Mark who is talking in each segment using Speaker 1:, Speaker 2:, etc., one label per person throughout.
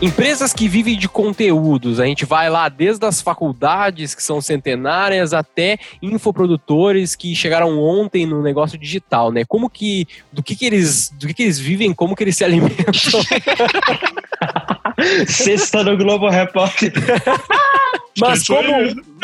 Speaker 1: Empresas que vivem de conteúdos, a gente vai lá desde as faculdades que são centenárias até infoprodutores que chegaram ontem no negócio digital, né? Como que do que, que eles do que, que eles vivem, como que eles se alimentam?
Speaker 2: Sexta no Globo Repórter.
Speaker 1: Mas como,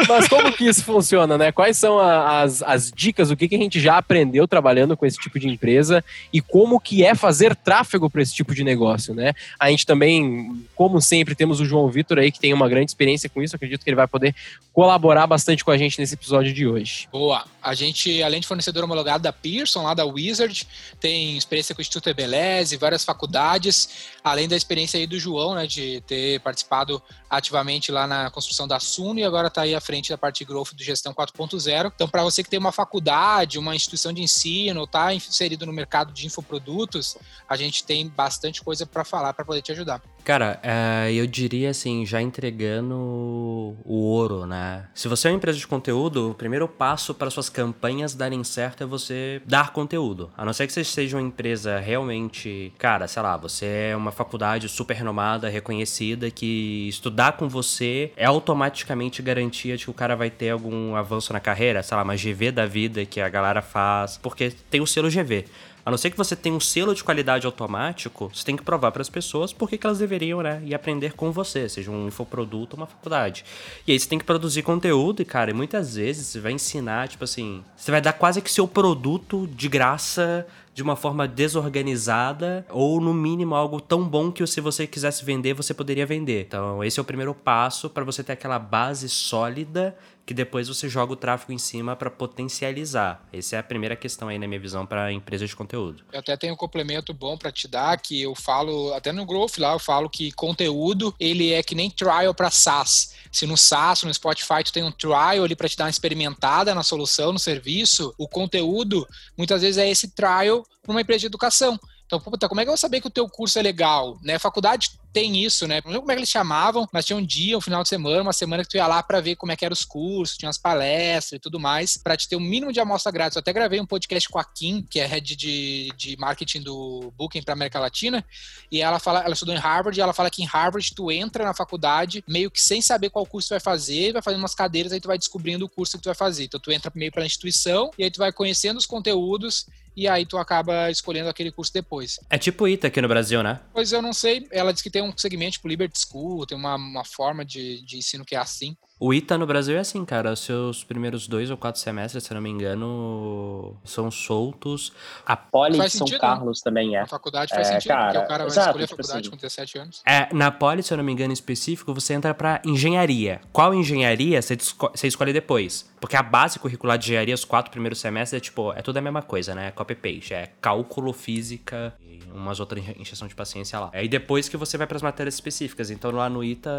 Speaker 1: mas como que isso funciona, né? Quais são a, as, as dicas, o que, que a gente já aprendeu trabalhando com esse tipo de empresa e como que é fazer tráfego para esse tipo de negócio, né? A gente também, como sempre, temos o João Vitor aí que tem uma grande experiência com isso, acredito que ele vai poder colaborar bastante com a gente nesse episódio de hoje.
Speaker 3: Boa! A gente, além de fornecedor homologado da Pearson, lá da Wizard, tem experiência com o Instituto Ebeleze, várias faculdades, além da experiência aí do João, né, de ter participado ativamente lá na construção da Suno e agora está aí à frente da parte de growth do Gestão 4.0. Então, para você que tem uma faculdade, uma instituição de ensino, está inserido no mercado de infoprodutos, a gente tem bastante coisa para falar para poder te ajudar.
Speaker 4: Cara, é, eu diria assim, já entregando o ouro, né? Se você é uma empresa de conteúdo, o primeiro passo para suas campanhas darem certo é você dar conteúdo. A não ser que você seja uma empresa realmente, cara, sei lá, você é uma faculdade super renomada, reconhecida, que estudar com você é automaticamente garantia de que o cara vai ter algum avanço na carreira, sei lá, uma GV da vida que a galera faz, porque tem o selo GV. A não ser que você tenha um selo de qualidade automático, você tem que provar para as pessoas por que elas deveriam né, ir aprender com você, seja um infoproduto ou uma faculdade. E aí você tem que produzir conteúdo e, cara, muitas vezes você vai ensinar, tipo assim, você vai dar quase que seu produto de graça de uma forma desorganizada ou no mínimo algo tão bom que se você quisesse vender, você poderia vender. Então, esse é o primeiro passo para você ter aquela base sólida que depois você joga o tráfego em cima para potencializar. Essa é a primeira questão aí na minha visão para empresas de conteúdo.
Speaker 3: Eu até tenho um complemento bom para te dar que eu falo até no Growth lá eu falo que conteúdo ele é que nem trial para SaaS. Se no SaaS, no Spotify tu tem um trial ali para te dar uma experimentada na solução, no serviço, o conteúdo muitas vezes é esse trial para uma empresa de educação. Então, puta, como é que eu vou saber que o teu curso é legal? Né? Faculdade tem isso, né? Não lembro como é que eles chamavam, mas tinha um dia, um final de semana, uma semana que tu ia lá para ver como é que eram os cursos, tinha as palestras e tudo mais, para te ter um mínimo de amostra grátis. Eu até gravei um podcast com a Kim, que é head de, de marketing do Booking para América Latina, e ela fala, ela estudou em Harvard, e ela fala que em Harvard tu entra na faculdade meio que sem saber qual curso tu vai fazer, vai fazendo umas cadeiras, aí tu vai descobrindo o curso que tu vai fazer. Então tu entra meio pela instituição, e aí tu vai conhecendo os conteúdos e aí tu acaba escolhendo aquele curso depois.
Speaker 4: É tipo ITA aqui no Brasil, né?
Speaker 3: Pois eu não sei. Ela disse que tem um segmento tipo Liberty School, tem uma, uma forma de, de ensino que é assim.
Speaker 4: O ITA no Brasil é assim, cara. Os seus primeiros dois ou quatro semestres, se não me engano, são soltos.
Speaker 2: A Poli de São sentido, né? Carlos né? também é.
Speaker 3: A faculdade faz é, sentido, cara, porque o cara vai escolher a tipo faculdade assim. com 17 anos.
Speaker 4: É, na Poli, se eu não me engano, em específico, você entra pra engenharia. Qual engenharia você, você escolhe depois? Porque a base curricular de engenharia, os quatro primeiros semestres, é tipo, é tudo a mesma coisa, né? Copy-paste. É cálculo, física e umas outras injeção de paciência lá. Aí depois que você vai para as matérias específicas. Então lá no ITA,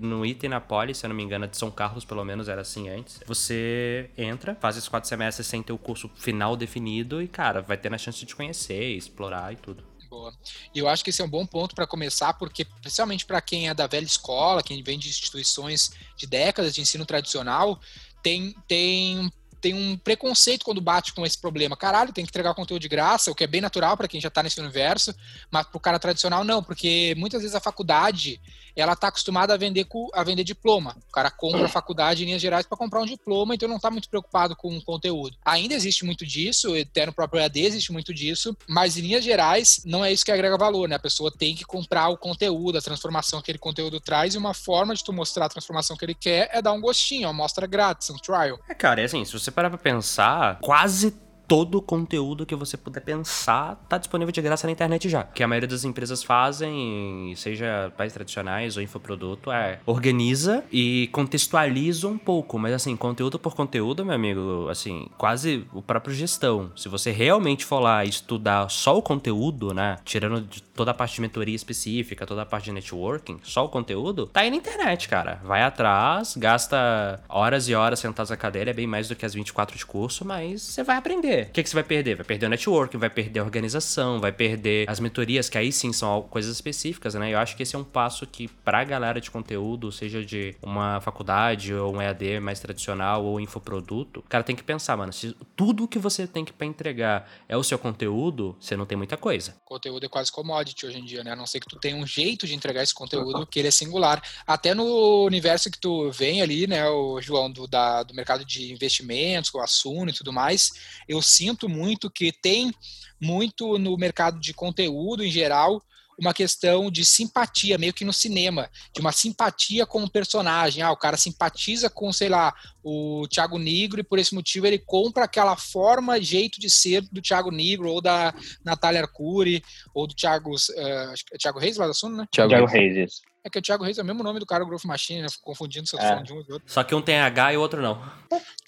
Speaker 4: no ITA e na Poli, se eu não me engano, é de São Carlos, pelo menos era assim antes. Você entra, faz esses quatro semestres sem ter o curso final definido e, cara, vai ter a chance de te conhecer, explorar e tudo.
Speaker 3: Boa. E eu acho que esse é um bom ponto para começar, porque, especialmente para quem é da velha escola, quem vem de instituições de décadas de ensino tradicional, tem, tem tem um preconceito quando bate com esse problema. Caralho, tem que entregar conteúdo de graça, o que é bem natural para quem já está nesse universo, mas para o cara tradicional não, porque muitas vezes a faculdade ela está acostumada a vender, a vender diploma. O cara compra a faculdade em linhas gerais para comprar um diploma, então não está muito preocupado com o conteúdo. Ainda existe muito disso, até no próprio EAD existe muito disso, mas em linhas gerais não é isso que agrega valor, né? A pessoa tem que comprar o conteúdo, a transformação que aquele conteúdo traz, e uma forma de tu mostrar a transformação que ele quer é dar um gostinho, uma amostra grátis, um trial.
Speaker 4: É, cara, é assim, se você parar pra pensar, quase todo o conteúdo que você puder pensar está disponível de graça na internet já. O que a maioria das empresas fazem, seja pais tradicionais ou infoproduto, é organiza e contextualiza um pouco, mas assim, conteúdo por conteúdo, meu amigo, assim, quase o próprio gestão. Se você realmente for lá estudar só o conteúdo, né, tirando de toda a parte de mentoria específica, toda a parte de networking, só o conteúdo, tá aí na internet, cara. Vai atrás, gasta horas e horas sentados na cadeira, é bem mais do que as 24 de curso, mas você vai aprender perder. O que, que você vai perder? Vai perder o network, vai perder a organização, vai perder as mentorias, que aí sim são coisas específicas, né? Eu acho que esse é um passo que, pra galera de conteúdo, seja de uma faculdade ou um EAD mais tradicional ou infoproduto, o cara tem que pensar, mano, se tudo que você tem que pra entregar é o seu conteúdo, você não tem muita coisa.
Speaker 3: Conteúdo é quase commodity hoje em dia, né? A não ser que tu tenha um jeito de entregar esse conteúdo que ele é singular. Até no universo que tu vem ali, né, o João, do, da, do mercado de investimentos, com o Assuno e tudo mais, eu sinto muito que tem muito no mercado de conteúdo em geral uma questão de simpatia, meio que no cinema, de uma simpatia com o personagem. Ah, o cara simpatiza com, sei lá, o Thiago Negro e por esse motivo ele compra aquela forma, jeito de ser do Thiago Negro ou da Natália Arcuri ou do Thiago, uh, Thiago Reis lá da Suno, né?
Speaker 2: Thiago, Thiago Reis, isso.
Speaker 3: É que o Thiago Reis é o mesmo nome do cara, o Growth Machine, né? Confundindo se eu tô é. falando de um e outro.
Speaker 4: Só que um tem H e o outro não.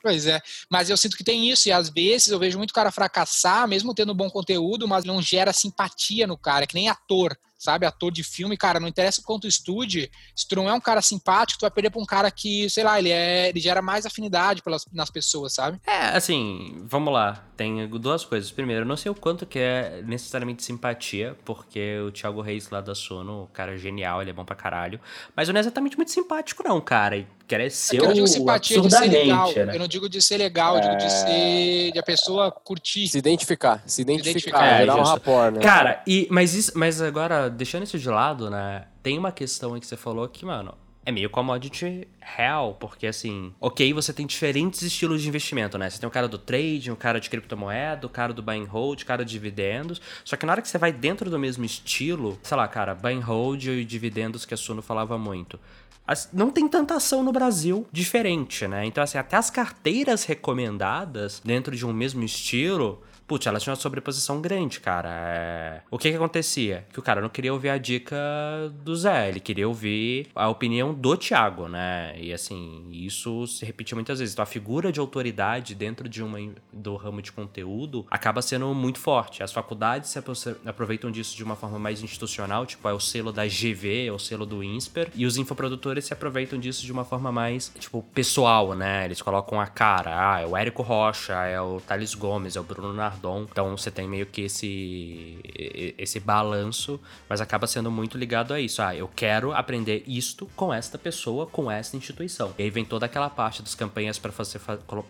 Speaker 3: Pois é. Mas eu sinto que tem isso, e às vezes eu vejo muito cara fracassar, mesmo tendo bom conteúdo, mas não gera simpatia no cara, que nem ator sabe? Ator de filme, cara, não interessa quanto estude, se tu não é um cara simpático, tu vai perder pra um cara que, sei lá, ele é. ele gera mais afinidade pelas, nas pessoas, sabe?
Speaker 4: É, assim, vamos lá. Tem duas coisas. Primeiro, eu não sei o quanto que é necessariamente simpatia, porque o Thiago Reis lá da Sono, o cara é genial, ele é bom pra caralho. Mas não é exatamente muito simpático, não, cara. Ser é eu
Speaker 3: não digo simpatia de ser legal. Né? Eu não digo de ser legal, eu digo de é. ser. de a pessoa curtir.
Speaker 1: Se identificar. Se identificar, se identificar. É, um rapport, né?
Speaker 4: Cara, e, mas, isso, mas agora, deixando isso de lado, né? Tem uma questão aí que você falou que, mano, é meio commodity real, porque assim, ok, você tem diferentes estilos de investimento, né? Você tem o cara do trade, o cara de criptomoeda, o cara do buy and hold, o cara de dividendos. Só que na hora que você vai dentro do mesmo estilo, sei lá, cara, buy and hold e dividendos que a Suno falava muito não tem tanta ação no Brasil diferente, né? Então, assim, até as carteiras recomendadas dentro de um mesmo estilo putz, ela tinha uma sobreposição grande, cara. É... O que que acontecia? Que o cara não queria ouvir a dica do Zé, ele queria ouvir a opinião do Thiago, né? E assim, isso se repetia muitas vezes. Então a figura de autoridade dentro de uma do ramo de conteúdo acaba sendo muito forte. As faculdades se aproveitam disso de uma forma mais institucional, tipo é o selo da GV, é o selo do INSPER, e os infoprodutores se aproveitam disso de uma forma mais, tipo, pessoal, né? Eles colocam a cara, ah, é o Érico Rocha, é o Thales Gomes, é o Bruno Nardon Então você tem meio que esse esse balanço, mas acaba sendo muito ligado a isso. Ah, eu quero aprender isto com esta pessoa, com esta instituição. E aí vem toda aquela parte das campanhas para você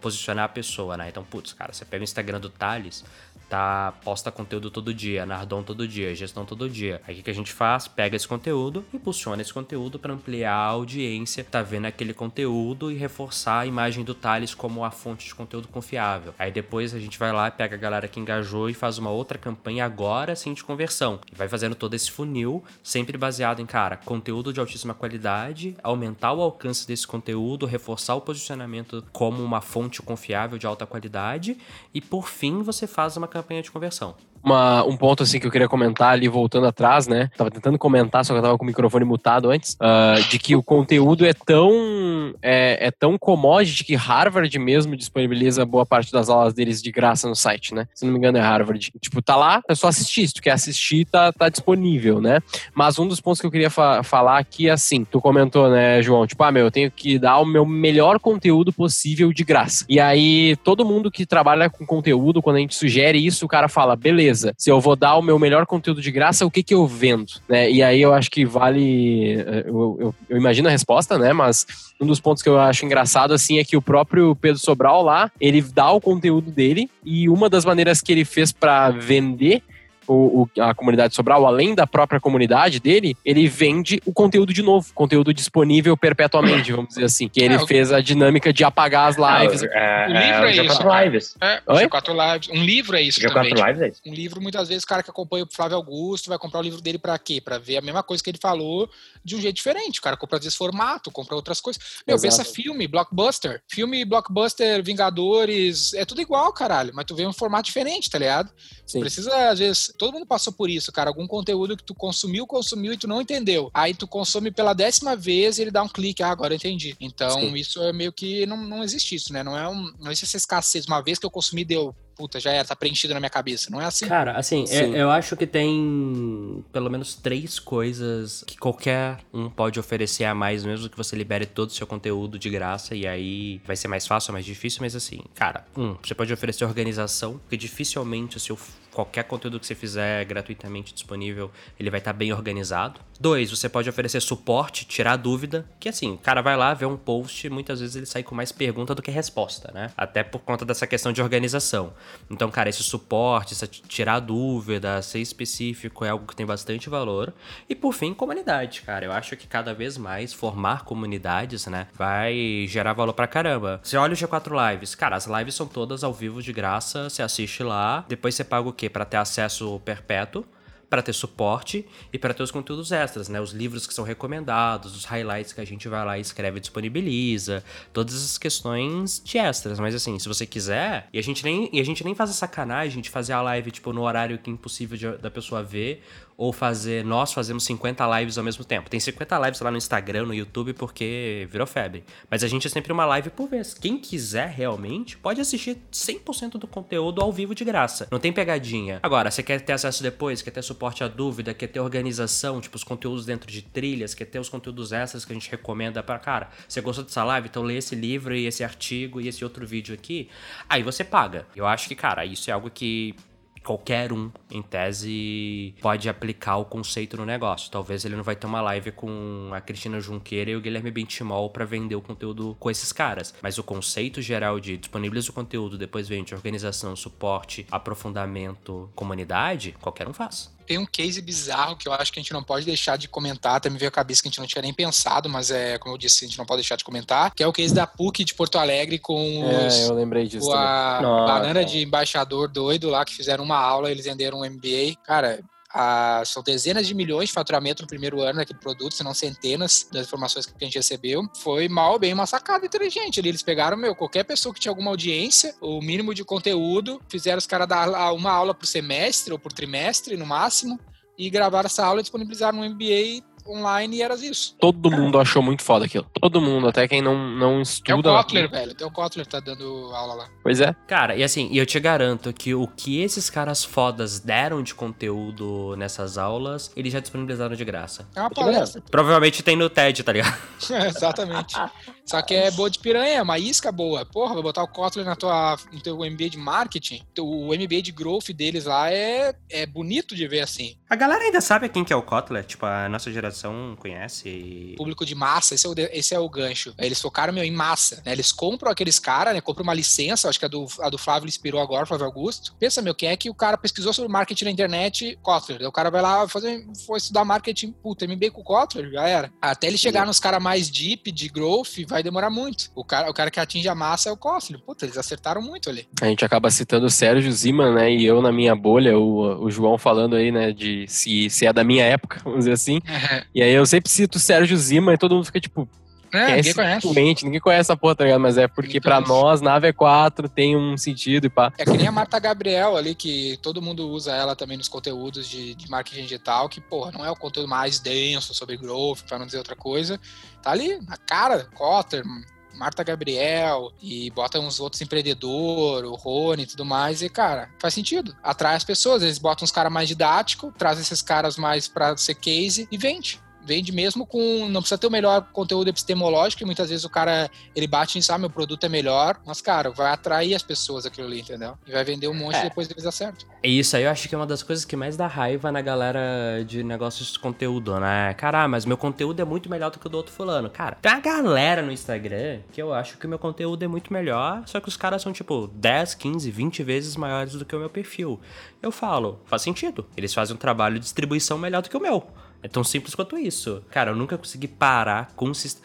Speaker 4: posicionar a pessoa, né? Então, putz, cara, você pega o Instagram do Thales, tá, posta conteúdo todo dia, Nardon todo dia, gestão todo dia. Aí o que, a gente faz? Pega esse conteúdo, impulsiona esse conteúdo para ampliar a audiência, tá vendo aquele conteúdo e reforçar a imagem do Thales como a fonte de conteúdo confiável. Aí depois a gente vai lá, pega a galera que engajou e faz uma outra campanha agora sim de conversão. E vai fazendo todo esse funil, sempre baseado em, cara, conteúdo de altíssima qualidade, aumentar o alcance desse conteúdo, reforçar o posicionamento como uma fonte confiável de alta qualidade e por fim você faz uma campanha campanha de conversão.
Speaker 1: Uma, um ponto assim que eu queria comentar ali, voltando atrás, né? Tava tentando comentar, só que eu tava com o microfone mutado antes, uh, de que o conteúdo é tão é, é, tão commodity que Harvard mesmo disponibiliza boa parte das aulas deles de graça no site, né? Se não me engano é Harvard. Tipo, tá lá, é só assistir. Se tu quer assistir, tá, tá disponível, né? Mas um dos pontos que eu queria fa falar aqui é assim, tu comentou, né, João? Tipo, ah, meu, eu tenho que dar o meu melhor conteúdo possível de graça. E aí, todo mundo que trabalha com conteúdo, quando a gente sugere isso, o cara fala, beleza, se eu vou dar o meu melhor conteúdo de graça, o que que eu vendo? Né? E aí eu acho que vale. Eh, eu, eu, eu, imagino a resposta, né? Mas um dos pontos que eu acho engraçado, assim, é que o próprio Pedro Sobral lá, ele dá o conteúdo dele e uma das maneiras que ele fez para vender o, o, a comunidade Sobral, além da própria comunidade dele, ele vende o conteúdo de novo, conteúdo disponível perpetuamente, vamos dizer assim. Que ele é, fez a dinâmica de apagar as lives.
Speaker 3: É, o livro é, é isso.
Speaker 2: G4 Lives.
Speaker 3: É, G4 Lives. Um livro é isso
Speaker 2: G4
Speaker 3: também.
Speaker 2: Lives é isso.
Speaker 3: Um livro, muitas vezes, o cara que acompanha o Flávio Augusto vai comprar o livro dele pra quê? Pra ver a mesma coisa que ele falou de um jeito diferente. O cara compra, às vezes, formato, compra outras coisas. Meu, Exato. pensa filme, blockbuster. Filme, blockbuster, Vingadores, é tudo igual, caralho. Mas tu vê um formato diferente, tá ligado? Sim. Precisa, às vezes, todo mundo passou por isso cara. Algum conteúdo que tu consumiu, consumiu e tu não entendeu. Aí tu consome pela décima vez e ele dá um clique, ah, agora eu entendi. Então, Sim. isso é meio que não, não existe isso, né? Não é um, não existe essa escassez. Uma vez que eu consumi, deu puta, já era, tá preenchido na minha cabeça. Não é assim?
Speaker 4: Cara, assim, eu, é, eu acho que tem pelo menos três coisas que qualquer um pode oferecer a mais, mesmo que você libere todo o seu conteúdo de graça, e aí vai ser mais fácil ou mais difícil, mas assim, cara, um, você pode oferecer organização, porque dificilmente o seu qualquer conteúdo que você fizer gratuitamente disponível, ele vai estar tá bem organizado. Dois, você pode oferecer suporte, tirar dúvida, que assim, o cara vai lá, vê um post, muitas vezes ele sai com mais pergunta do que resposta, né? Até por conta dessa questão de organização. Então, cara, esse suporte, esse tirar dúvida, ser específico é algo que tem bastante valor. E por fim, comunidade, cara. Eu acho que cada vez mais formar comunidades, né, vai gerar valor pra caramba. Você olha o G4 Lives, cara, as lives são todas ao vivo de graça, você assiste lá, depois você paga o quê? Para ter acesso perpétuo para ter suporte e para ter os conteúdos extras, né? Os livros que são recomendados, os highlights que a gente vai lá e escreve e disponibiliza, todas essas questões de extras. Mas assim, se você quiser, e a gente nem, e a gente nem faz a sacanagem de fazer a live tipo no horário que é impossível de, da pessoa ver, ou fazer. Nós fazemos 50 lives ao mesmo tempo. Tem 50 lives lá no Instagram, no YouTube, porque virou febre. Mas a gente é sempre uma live por vez. Quem quiser realmente pode assistir 100% do conteúdo ao vivo de graça. Não tem pegadinha. Agora, você quer ter acesso depois, quer ter suporte à dúvida, quer ter organização, tipo os conteúdos dentro de trilhas, quer ter os conteúdos extras que a gente recomenda para cara. Você gostou dessa live? Então lê esse livro e esse artigo e esse outro vídeo aqui. Aí você paga. Eu acho que, cara, isso é algo que qualquer um, em tese, pode aplicar o conceito no negócio. Talvez ele não vai ter uma live com a Cristina Junqueira e o Guilherme Bentimol para vender o conteúdo com esses caras. Mas o conceito geral de disponibiliza o conteúdo, depois vende organização, suporte, aprofundamento, comunidade, qualquer um faz
Speaker 3: tem um case bizarro que eu acho que a gente não pode deixar de comentar, até me veio a cabeça que a gente não tinha nem pensado, mas é, como eu disse, a gente não pode deixar de comentar, que é o case da PUC de Porto Alegre com
Speaker 1: é, os, eu lembrei disso
Speaker 3: com a banana de embaixador doido lá, que fizeram uma aula, eles venderam um MBA. Cara, são dezenas de milhões de faturamento no primeiro ano daquele produto, se não centenas das informações que a gente recebeu. Foi mal, bem uma sacada inteligente. Eles pegaram, meu, qualquer pessoa que tinha alguma audiência, o mínimo de conteúdo, fizeram os caras dar uma aula por semestre ou por trimestre, no máximo, e gravaram essa aula e disponibilizaram no MBA online e era isso.
Speaker 1: Todo mundo achou muito foda aquilo. Todo mundo, até quem não, não estuda.
Speaker 3: É o Kotler, aqui. velho. Até o Kotler tá dando aula lá.
Speaker 1: Pois é.
Speaker 4: Cara, e assim, e eu te garanto que o que esses caras fodas deram de conteúdo nessas aulas, eles já disponibilizaram de graça.
Speaker 3: É uma palestra.
Speaker 4: Provavelmente tem no TED, tá ligado?
Speaker 3: é, exatamente. Só que é boa de piranha, é uma isca boa. Porra, vai botar o Kotler na tua, no teu MBA de marketing. O MBA de growth deles lá é, é bonito de ver assim.
Speaker 4: A galera ainda sabe quem que é o Kotler? Tipo, a nossa geração conhece.
Speaker 3: Público de massa, esse é o, esse é o gancho. Eles focaram, meu, em massa, né? Eles compram aqueles caras, né? Compram uma licença, acho que a do, a do Flávio inspirou agora, Flávio Augusto. Pensa, meu, quem é que o cara pesquisou sobre marketing na internet? Kotler. O cara vai lá fazer, foi estudar marketing, puta, MBA com o Kotler, já era. Até ele chegar nos caras mais deep, de growth, vai demorar muito. O cara, o cara que atinge a massa é o Kotler. Puta, eles acertaram muito ali.
Speaker 1: A gente acaba citando o Sérgio Zima, né? E eu na minha bolha, o, o João falando aí, né? De se, se é da minha época, vamos dizer assim. E aí eu sempre cito o Sérgio Zima e todo mundo fica tipo,
Speaker 3: é, ninguém conhece.
Speaker 1: Ninguém conhece essa porra, tá ligado? Mas é porque para nós, na V4 tem um sentido e pá.
Speaker 3: É que nem a Marta Gabriel ali, que todo mundo usa ela também nos conteúdos de, de marketing digital, que, porra, não é o conteúdo mais denso sobre growth, para não dizer outra coisa. Tá ali, na cara, Cotter, Marta Gabriel e bota uns outros empreendedores, o Rony e tudo mais, e cara, faz sentido. Atrai as pessoas, eles botam uns caras mais didáticos, traz esses caras mais pra ser case e vende vende mesmo com. Não precisa ter o melhor conteúdo epistemológico, e muitas vezes o cara ele bate em ah, meu produto é melhor, mas, cara, vai atrair as pessoas aquilo ali, entendeu? E vai vender um monte é. e depois eles acertam.
Speaker 4: Isso aí eu acho que é uma das coisas que mais dá raiva na galera de negócios de conteúdo, né? Cara, mas meu conteúdo é muito melhor do que o do outro fulano. Cara, tem uma galera no Instagram que eu acho que o meu conteúdo é muito melhor, só que os caras são tipo 10, 15, 20 vezes maiores do que o meu perfil. Eu falo, faz sentido. Eles fazem um trabalho de distribuição melhor do que o meu. É tão simples quanto isso. Cara, eu nunca consegui parar consist...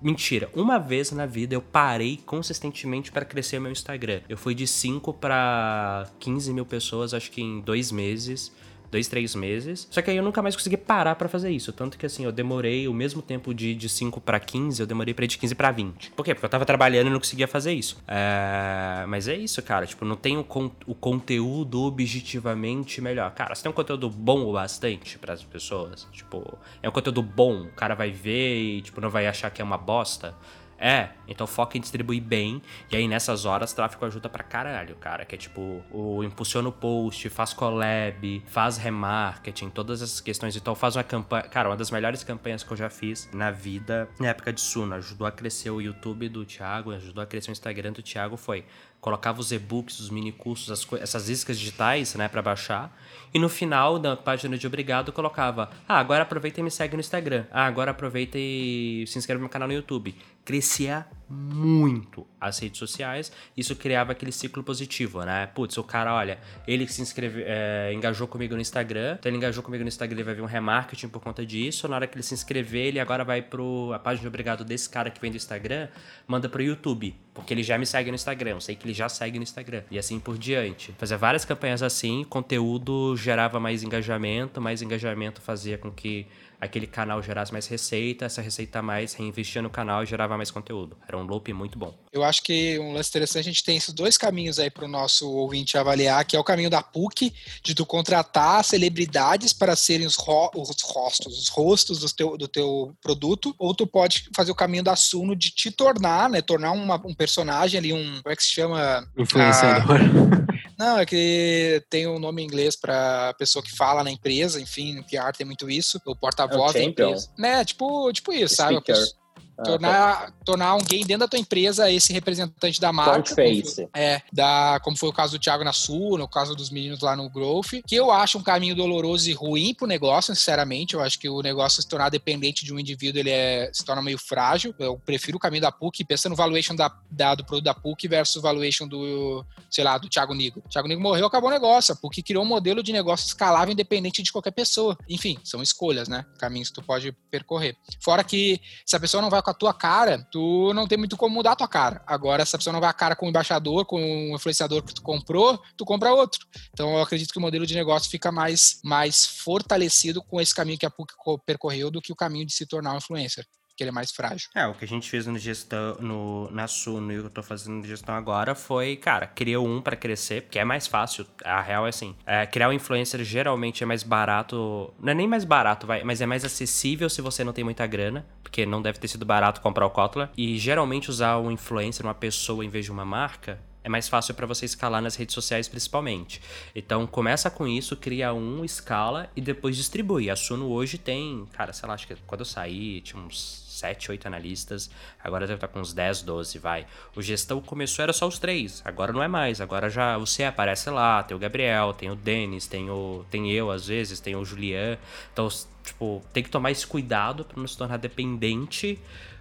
Speaker 4: Mentira, uma vez na vida eu parei consistentemente para crescer meu Instagram. Eu fui de 5 para 15 mil pessoas, acho que em dois meses dois, três meses. Só que aí eu nunca mais consegui parar para fazer isso. Tanto que assim, eu demorei o mesmo tempo de, de 5 para 15, eu demorei pra ir de 15 para 20. Por quê? Porque eu tava trabalhando e não conseguia fazer isso. É... Mas é isso, cara. Tipo, não tem o, con o conteúdo objetivamente melhor. Cara, você tem um conteúdo bom o bastante para as pessoas. Tipo, é um conteúdo bom, o cara vai ver e, tipo, não vai achar que é uma bosta. É, então foca em distribuir bem. E aí nessas horas tráfego ajuda pra caralho, cara. Que é tipo, o impulsiona o post, faz collab, faz remarketing, todas essas questões. Então faz uma campanha. Cara, uma das melhores campanhas que eu já fiz na vida, na época de Suno, ajudou a crescer o YouTube do Thiago, ajudou a crescer o Instagram do Thiago, foi colocava os e-books, os mini cursos, essas iscas digitais, né, para baixar. E no final da página de obrigado colocava: "Ah, agora aproveita e me segue no Instagram. Ah, agora aproveita e se inscreve no meu canal no YouTube." Crescia muito as redes sociais, isso criava aquele ciclo positivo, né? Putz, o cara, olha, ele se inscreveu, é, engajou comigo no Instagram, então ele engajou comigo no Instagram, ele vai ver um remarketing por conta disso. Na hora que ele se inscrever, ele agora vai pro a página de obrigado desse cara que vem do Instagram, manda pro YouTube, porque ele já me segue no Instagram, eu sei que ele já segue no Instagram, e assim por diante. Fazia várias campanhas assim, conteúdo gerava mais engajamento, mais engajamento fazia com que aquele canal gerasse mais receita, essa receita mais reinvestia no canal e gerava mais conteúdo. Era um loop muito bom.
Speaker 3: Eu acho que um lance interessante, a gente tem esses dois caminhos aí para o nosso ouvinte avaliar, que é o caminho da PUC, de tu contratar celebridades para serem os, ro os rostos, os rostos do teu, do teu produto, ou tu pode fazer o caminho da Suno de te tornar, né, tornar uma, um personagem ali, um, como é que se chama?
Speaker 1: Influenciador.
Speaker 3: Ah, não, é que tem um nome em inglês para pessoa que fala na empresa, enfim, no PR tem muito isso, o porta-voz é da empresa. Né, tipo, tipo isso, Speaker. sabe? Ah, tornar, tá. tornar alguém dentro da tua empresa esse representante da marca.
Speaker 2: Face.
Speaker 3: É, da, como foi o caso do Thiago na Sul, no caso dos meninos lá no Growth, que eu acho um caminho doloroso e ruim pro negócio, sinceramente. Eu acho que o negócio se tornar dependente de um indivíduo, ele é, se torna meio frágil. Eu prefiro o caminho da PUC, pensa no valuation da, da, do produto da PUC versus o valuation do, sei lá, do Thiago Nigo. O Thiago Nigo morreu, acabou o negócio. A PUC criou um modelo de negócio escalável independente de qualquer pessoa. Enfim, são escolhas, né? Caminhos que tu pode percorrer. Fora que se a pessoa não vai com a tua cara, tu não tem muito como mudar a tua cara. Agora, se a pessoa não vai a cara com o embaixador, com o influenciador que tu comprou, tu compra outro. Então, eu acredito que o modelo de negócio fica mais, mais fortalecido com esse caminho que a PUC percorreu do que o caminho de se tornar um influencer que ele é mais frágil.
Speaker 4: É, o que a gente fez no gestão, no, na Suno e o que eu tô fazendo no gestão agora foi, cara, criou um para crescer, porque é mais fácil. A real é assim, é, criar um influencer geralmente é mais barato, não é nem mais barato, vai, mas é mais acessível se você não tem muita grana, porque não deve ter sido barato comprar o Kotler. E geralmente usar um influencer, uma pessoa em vez de uma marca, é mais fácil para você escalar nas redes sociais principalmente. Então começa com isso, cria um, escala e depois distribui. A Suno hoje tem, cara, sei lá, acho que quando eu saí tinha uns 7, 8 analistas, agora deve estar com uns 10, 12, vai. O gestão começou, era só os três, agora não é mais, agora já você aparece lá, tem o Gabriel, tem o Denis, tem, o, tem eu às vezes, tem o Julian, então, tipo, tem que tomar esse cuidado para não se tornar dependente,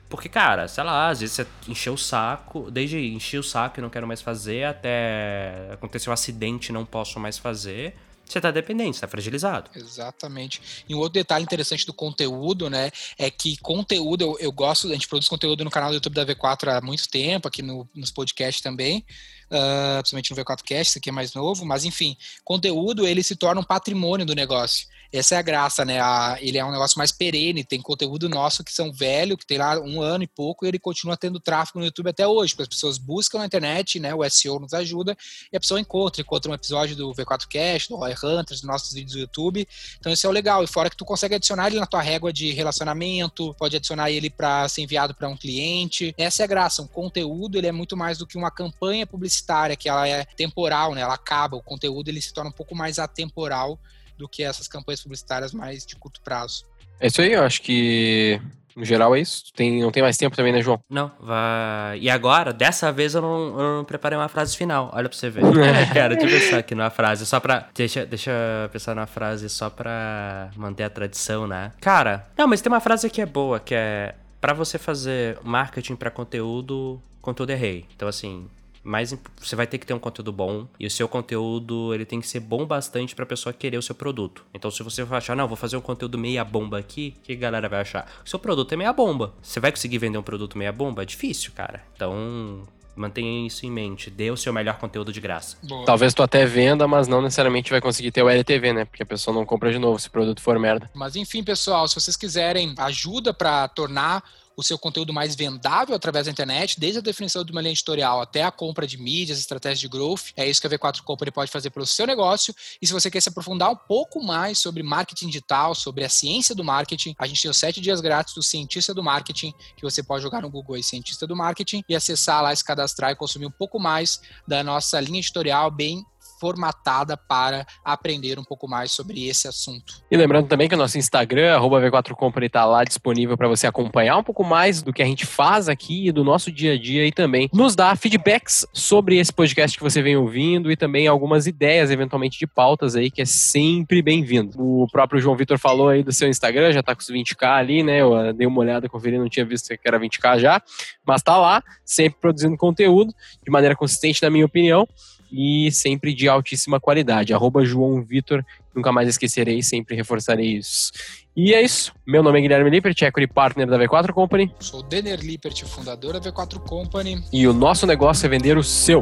Speaker 4: porque, cara, sei lá, às vezes você encheu o saco, desde encher o saco e não quero mais fazer, até aconteceu um acidente e não posso mais fazer você está dependente, está fragilizado.
Speaker 3: Exatamente. E um outro detalhe interessante do conteúdo, né, é que conteúdo, eu, eu gosto, a gente produz conteúdo no canal do YouTube da V4 há muito tempo, aqui no, nos podcasts também, uh, principalmente no V4Cast, esse aqui é mais novo, mas enfim, conteúdo ele se torna um patrimônio do negócio. Essa é a graça, né? A, ele é um negócio mais perene, tem conteúdo nosso que são velho, que tem lá um ano e pouco, e ele continua tendo tráfego no YouTube até hoje, porque as pessoas buscam na internet, né? O SEO nos ajuda, e a pessoa encontra, encontra um episódio do V4Cast, do Roy Hunters, dos nossos vídeos do YouTube. Então isso é o legal. E fora que tu consegue adicionar ele na tua régua de relacionamento, pode adicionar ele para ser enviado para um cliente. Essa é a graça. Um conteúdo ele é muito mais do que uma campanha publicitária, que ela é temporal, né? Ela acaba. O conteúdo ele se torna um pouco mais atemporal do que essas campanhas publicitárias mais de curto prazo.
Speaker 1: É isso aí, eu acho que no geral é isso. Tem, não tem mais tempo também, né, João?
Speaker 4: Não, vai. E agora, dessa vez eu não, eu não preparei uma frase final. Olha pra você ver. Quero te pensar aqui numa frase, só pra. Deixa, deixa eu pensar numa frase só pra manter a tradição, né? Cara, não, mas tem uma frase que é boa, que é. Pra você fazer marketing para conteúdo, conteúdo é rei. Então, assim, mais você vai ter que ter um conteúdo bom e o seu conteúdo ele tem que ser bom bastante para a pessoa querer o seu produto. Então se você vai achar, não, vou fazer um conteúdo meia bomba aqui, o que a galera vai achar? O seu produto é meia bomba. Você vai conseguir vender um produto meia bomba? É difícil, cara. Então, Mantenha isso em mente. Dê o seu melhor conteúdo de graça.
Speaker 1: Boa. Talvez tu até venda, mas não necessariamente vai conseguir ter o LTV, né? Porque a pessoa não compra de novo se o produto for merda.
Speaker 3: Mas enfim, pessoal, se vocês quiserem ajuda para tornar o seu conteúdo mais vendável através da internet, desde a definição de uma linha editorial até a compra de mídias, estratégias de growth. É isso que a V4 Company pode fazer pelo seu negócio. E se você quer se aprofundar um pouco mais sobre marketing digital, sobre a ciência do marketing, a gente tem os sete dias grátis do Cientista do Marketing, que você pode jogar no Google aí, Cientista do Marketing, e acessar lá, se cadastrar e consumir um pouco mais da nossa linha editorial bem formatada para aprender um pouco mais sobre esse assunto.
Speaker 1: E lembrando também que o nosso Instagram, V4Company, está lá disponível para você acompanhar um pouco mais do que a gente faz aqui, do nosso dia a dia e também nos dar feedbacks sobre esse podcast que você vem ouvindo e também algumas ideias, eventualmente, de pautas aí, que é sempre bem-vindo. O próprio João Vitor falou aí do seu Instagram, já está com os 20k ali, né? Eu dei uma olhada, conferi, não tinha visto que era 20k já, mas tá lá, sempre produzindo conteúdo de maneira consistente, na minha opinião e sempre de altíssima qualidade. Arroba João Vitor, nunca mais esquecerei, sempre reforçarei isso. E é isso. Meu nome é Guilherme Lippert, equity partner da V4 Company.
Speaker 3: Sou Denner Lippert, fundador da V4 Company.
Speaker 1: E o nosso negócio é vender o seu.